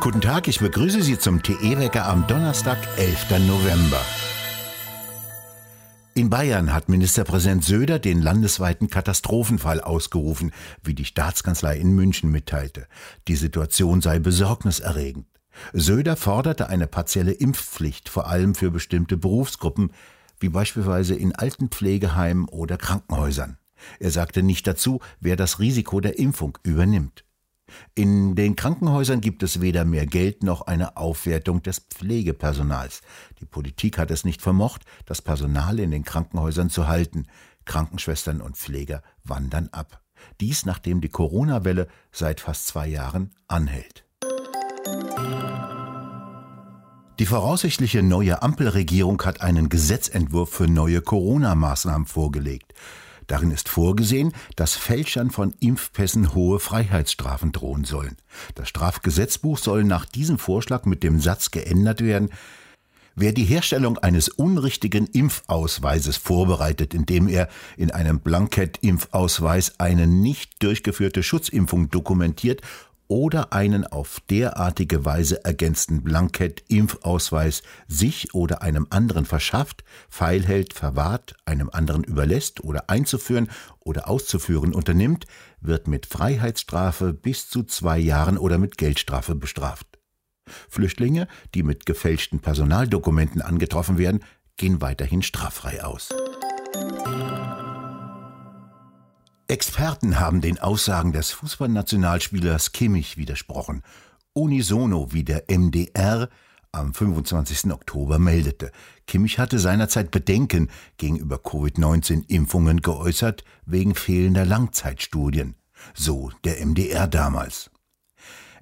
Guten Tag, ich begrüße Sie zum TE-Wecker am Donnerstag, 11. November. In Bayern hat Ministerpräsident Söder den landesweiten Katastrophenfall ausgerufen, wie die Staatskanzlei in München mitteilte. Die Situation sei besorgniserregend. Söder forderte eine partielle Impfpflicht, vor allem für bestimmte Berufsgruppen, wie beispielsweise in Altenpflegeheimen oder Krankenhäusern. Er sagte nicht dazu, wer das Risiko der Impfung übernimmt. In den Krankenhäusern gibt es weder mehr Geld noch eine Aufwertung des Pflegepersonals. Die Politik hat es nicht vermocht, das Personal in den Krankenhäusern zu halten. Krankenschwestern und Pfleger wandern ab. Dies nachdem die Corona-Welle seit fast zwei Jahren anhält. Die voraussichtliche neue Ampelregierung hat einen Gesetzentwurf für neue Corona-Maßnahmen vorgelegt. Darin ist vorgesehen, dass Fälschern von Impfpässen hohe Freiheitsstrafen drohen sollen. Das Strafgesetzbuch soll nach diesem Vorschlag mit dem Satz geändert werden, Wer die Herstellung eines unrichtigen Impfausweises vorbereitet, indem er in einem Blankett-Impfausweis eine nicht durchgeführte Schutzimpfung dokumentiert oder einen auf derartige Weise ergänzten Blankett-Impfausweis sich oder einem anderen verschafft, feilhält, verwahrt, einem anderen überlässt oder einzuführen oder auszuführen unternimmt, wird mit Freiheitsstrafe bis zu zwei Jahren oder mit Geldstrafe bestraft. Flüchtlinge, die mit gefälschten Personaldokumenten angetroffen werden, gehen weiterhin straffrei aus. Experten haben den Aussagen des Fußballnationalspielers Kimmich widersprochen. Unisono, wie der MDR am 25. Oktober meldete. Kimmich hatte seinerzeit Bedenken gegenüber Covid-19-Impfungen geäußert, wegen fehlender Langzeitstudien. So der MDR damals.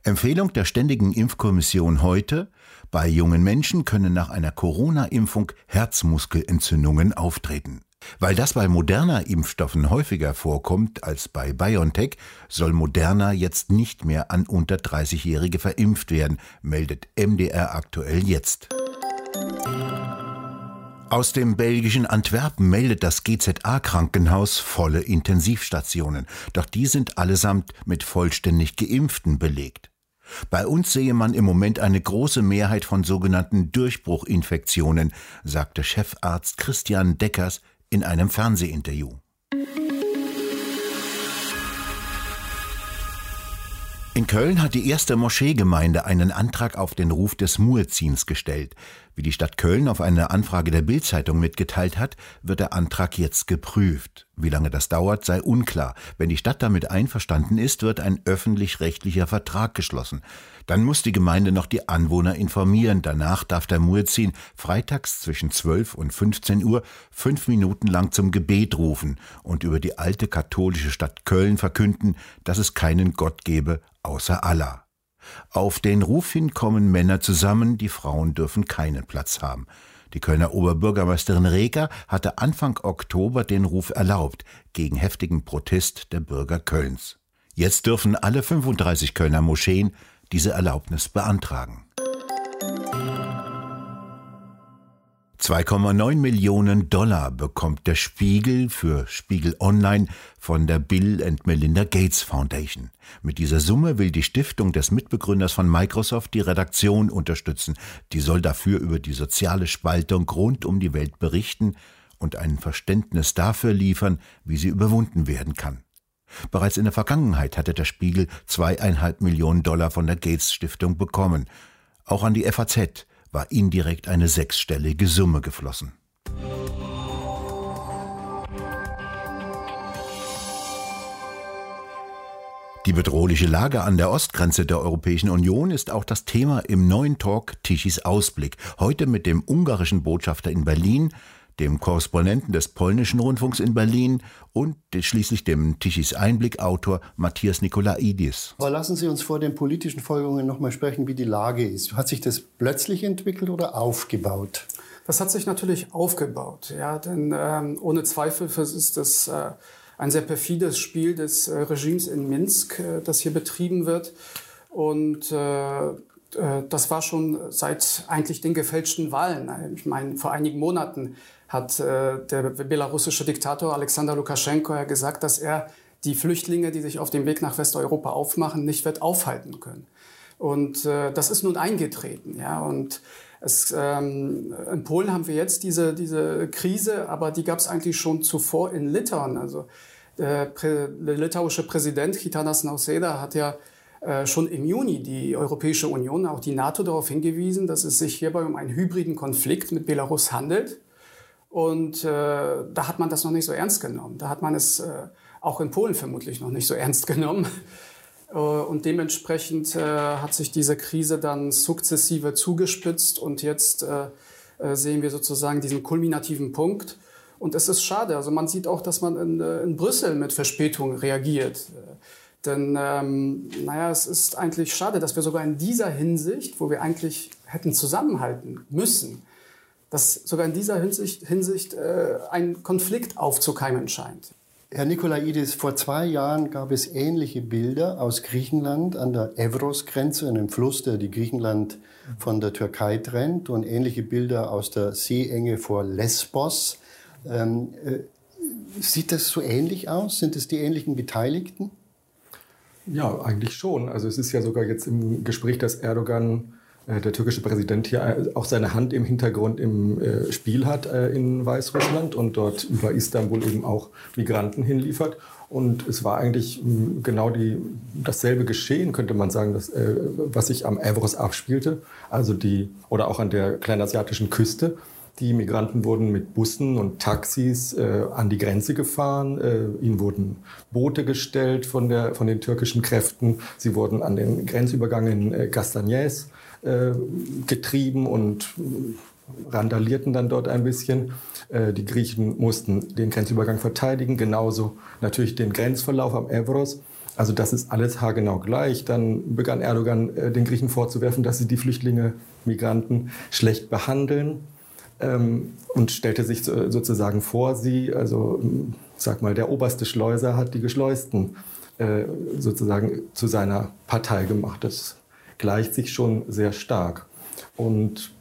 Empfehlung der Ständigen Impfkommission heute, bei jungen Menschen können nach einer Corona-Impfung Herzmuskelentzündungen auftreten. Weil das bei moderner Impfstoffen häufiger vorkommt als bei BioNTech, soll Moderna jetzt nicht mehr an unter 30-Jährige verimpft werden, meldet MDR aktuell jetzt. Aus dem belgischen Antwerpen meldet das GZA-Krankenhaus volle Intensivstationen, doch die sind allesamt mit vollständig Geimpften belegt. Bei uns sehe man im Moment eine große Mehrheit von sogenannten Durchbruchinfektionen, sagte Chefarzt Christian Deckers in einem Fernsehinterview. In Köln hat die erste Moscheegemeinde einen Antrag auf den Ruf des Muezzins gestellt. Wie die Stadt Köln auf eine Anfrage der Bildzeitung mitgeteilt hat, wird der Antrag jetzt geprüft. Wie lange das dauert, sei unklar. Wenn die Stadt damit einverstanden ist, wird ein öffentlich-rechtlicher Vertrag geschlossen. Dann muss die Gemeinde noch die Anwohner informieren. Danach darf der Muezzin freitags zwischen 12 und 15 Uhr fünf Minuten lang zum Gebet rufen und über die alte katholische Stadt Köln verkünden, dass es keinen Gott gebe außer Allah. Auf den Ruf hin kommen Männer zusammen, die Frauen dürfen keinen Platz haben. Die Kölner Oberbürgermeisterin Reker hatte Anfang Oktober den Ruf erlaubt, gegen heftigen Protest der Bürger Kölns. Jetzt dürfen alle 35 Kölner Moscheen diese Erlaubnis beantragen. 2,9 Millionen Dollar bekommt der Spiegel für Spiegel Online von der Bill and Melinda Gates Foundation. Mit dieser Summe will die Stiftung des Mitbegründers von Microsoft die Redaktion unterstützen. Die soll dafür über die soziale Spaltung rund um die Welt berichten und ein Verständnis dafür liefern, wie sie überwunden werden kann. Bereits in der Vergangenheit hatte der Spiegel zweieinhalb Millionen Dollar von der Gates Stiftung bekommen. Auch an die FAZ war indirekt eine sechsstellige Summe geflossen. Die bedrohliche Lage an der Ostgrenze der Europäischen Union ist auch das Thema im neuen Talk Tischis Ausblick. Heute mit dem ungarischen Botschafter in Berlin, dem Korrespondenten des polnischen Rundfunks in Berlin und schließlich dem Tischis Einblick-Autor Matthias Nikolaidis. Aber lassen Sie uns vor den politischen Folgerungen noch mal sprechen, wie die Lage ist. Hat sich das plötzlich entwickelt oder aufgebaut? Das hat sich natürlich aufgebaut, ja, denn ähm, ohne Zweifel ist das äh, ein sehr perfides Spiel des äh, Regimes in Minsk, äh, das hier betrieben wird. Und äh das war schon seit eigentlich den gefälschten Wahlen. Ich meine, vor einigen Monaten hat äh, der belarussische Diktator Alexander Lukaschenko ja gesagt, dass er die Flüchtlinge, die sich auf dem Weg nach Westeuropa aufmachen, nicht wird aufhalten können. Und äh, das ist nun eingetreten. Ja? Und es, ähm, in Polen haben wir jetzt diese, diese Krise, aber die gab es eigentlich schon zuvor in Litauen. Also der, der litauische Präsident Gitanas Nausėda hat ja äh, schon im Juni die Europäische Union, auch die NATO darauf hingewiesen, dass es sich hierbei um einen hybriden Konflikt mit Belarus handelt. Und äh, da hat man das noch nicht so ernst genommen. Da hat man es äh, auch in Polen vermutlich noch nicht so ernst genommen. Äh, und dementsprechend äh, hat sich diese Krise dann sukzessive zugespitzt und jetzt äh, äh, sehen wir sozusagen diesen kulminativen Punkt. Und es ist schade. Also man sieht auch, dass man in, äh, in Brüssel mit Verspätung reagiert. Denn ähm, naja, es ist eigentlich schade, dass wir sogar in dieser Hinsicht, wo wir eigentlich hätten zusammenhalten müssen, dass sogar in dieser Hinsicht, Hinsicht äh, ein Konflikt aufzukeimen scheint. Herr Nikolaidis, vor zwei Jahren gab es ähnliche Bilder aus Griechenland an der Evros-Grenze, einem Fluss, der die Griechenland von der Türkei trennt, und ähnliche Bilder aus der Seeenge vor Lesbos. Ähm, äh, sieht das so ähnlich aus? Sind es die ähnlichen Beteiligten? Ja, eigentlich schon. Also es ist ja sogar jetzt im Gespräch, dass Erdogan äh, der türkische Präsident hier äh, auch seine Hand im Hintergrund im äh, Spiel hat in Weißrussland und dort über Istanbul eben auch Migranten hinliefert. Und es war eigentlich mm, genau die, dasselbe Geschehen, könnte man sagen, das, was sich am Evros abspielte, also die, oder auch an der kleinasiatischen Küste. Die Migranten wurden mit Bussen und Taxis äh, an die Grenze gefahren. Äh, ihnen wurden Boote gestellt von, der, von den türkischen Kräften. Sie wurden an den Grenzübergang in äh, Castagnès äh, getrieben und randalierten dann dort ein bisschen. Äh, die Griechen mussten den Grenzübergang verteidigen, genauso natürlich den Grenzverlauf am Evros. Also das ist alles haargenau gleich. Dann begann Erdogan äh, den Griechen vorzuwerfen, dass sie die Flüchtlinge, Migranten schlecht behandeln ähm, und stellte sich sozusagen vor sie. Also sag mal, der oberste Schleuser hat die Geschleusten sozusagen zu seiner Partei gemacht. Das gleicht sich schon sehr stark. Und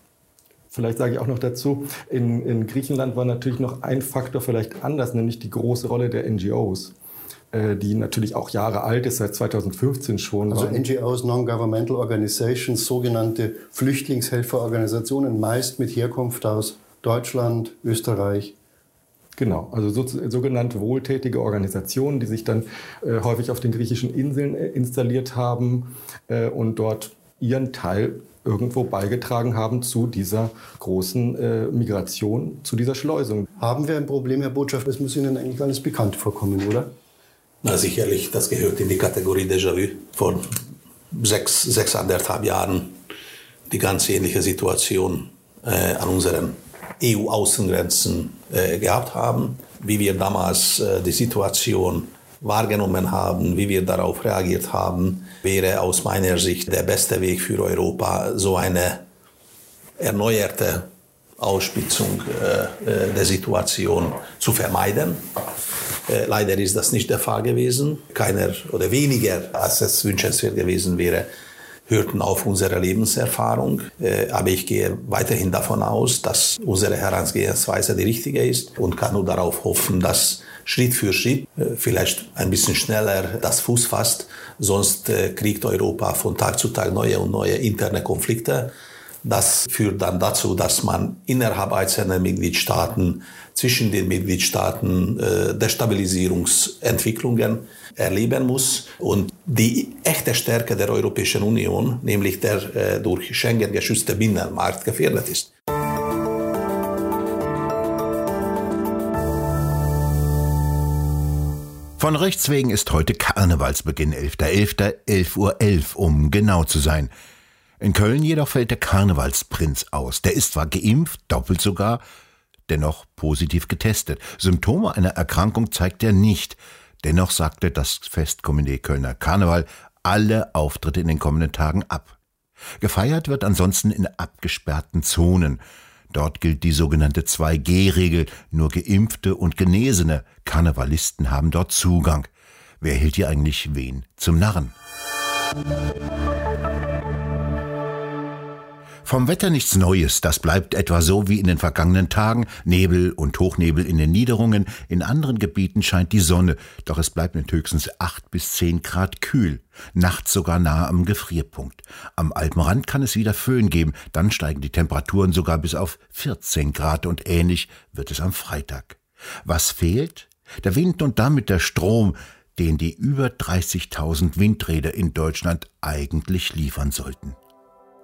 vielleicht sage ich auch noch dazu, in, in Griechenland war natürlich noch ein Faktor vielleicht anders, nämlich die große Rolle der NGOs äh, die natürlich auch Jahre alt ist, seit 2015 schon. Also NGOs, Non-Governmental Organizations, sogenannte Flüchtlingshelferorganisationen, meist mit Herkunft aus Deutschland, Österreich. Genau, also so, sogenannte wohltätige Organisationen, die sich dann äh, häufig auf den griechischen Inseln äh, installiert haben äh, und dort ihren Teil irgendwo beigetragen haben zu dieser großen äh, Migration, zu dieser Schleusung. Haben wir ein Problem, Herr Botschafter? Das muss Ihnen eigentlich alles bekannt vorkommen, oder? Na sicherlich, das gehört in die Kategorie Déjà-vu. Vor sechs, sechseinhalb Jahren die ganz ähnliche Situation äh, an unseren EU-Außengrenzen äh, gehabt haben, wie wir damals äh, die Situation wahrgenommen haben, wie wir darauf reagiert haben, wäre aus meiner Sicht der beste Weg für Europa, so eine erneuerte Ausspitzung äh, äh der Situation zu vermeiden. Äh, leider ist das nicht der Fall gewesen. Keiner oder weniger, als es wünschenswert gewesen wäre, hörten auf unsere Lebenserfahrung. Äh, aber ich gehe weiterhin davon aus, dass unsere Herangehensweise die richtige ist und kann nur darauf hoffen, dass Schritt für Schritt, äh, vielleicht ein bisschen schneller das Fuß fasst. Sonst kriegt Europa von Tag zu Tag neue und neue interne Konflikte. Das führt dann dazu, dass man innerhalb einzelner Mitgliedstaaten, zwischen den Mitgliedstaaten äh, Destabilisierungsentwicklungen erleben muss. Und die echte Stärke der Europäischen Union, nämlich der äh, durch Schengen geschützte Binnenmarkt, gefährdet ist. Von Rechts wegen ist heute Karnevalsbeginn 11.11. 11 Uhr 11, um genau zu sein. In Köln jedoch fällt der Karnevalsprinz aus. Der ist zwar geimpft, doppelt sogar, dennoch positiv getestet. Symptome einer Erkrankung zeigt er nicht. Dennoch sagte das Festkomitee Kölner Karneval alle Auftritte in den kommenden Tagen ab. Gefeiert wird ansonsten in abgesperrten Zonen. Dort gilt die sogenannte 2G-Regel. Nur Geimpfte und Genesene Karnevalisten haben dort Zugang. Wer hält hier eigentlich wen zum Narren? Vom Wetter nichts Neues, das bleibt etwa so wie in den vergangenen Tagen, Nebel und Hochnebel in den Niederungen, in anderen Gebieten scheint die Sonne, doch es bleibt mit höchstens acht bis zehn Grad kühl, nachts sogar nahe am Gefrierpunkt. Am Alpenrand kann es wieder Föhn geben, dann steigen die Temperaturen sogar bis auf 14 Grad und ähnlich wird es am Freitag. Was fehlt? Der Wind und damit der Strom, den die über 30.000 Windräder in Deutschland eigentlich liefern sollten.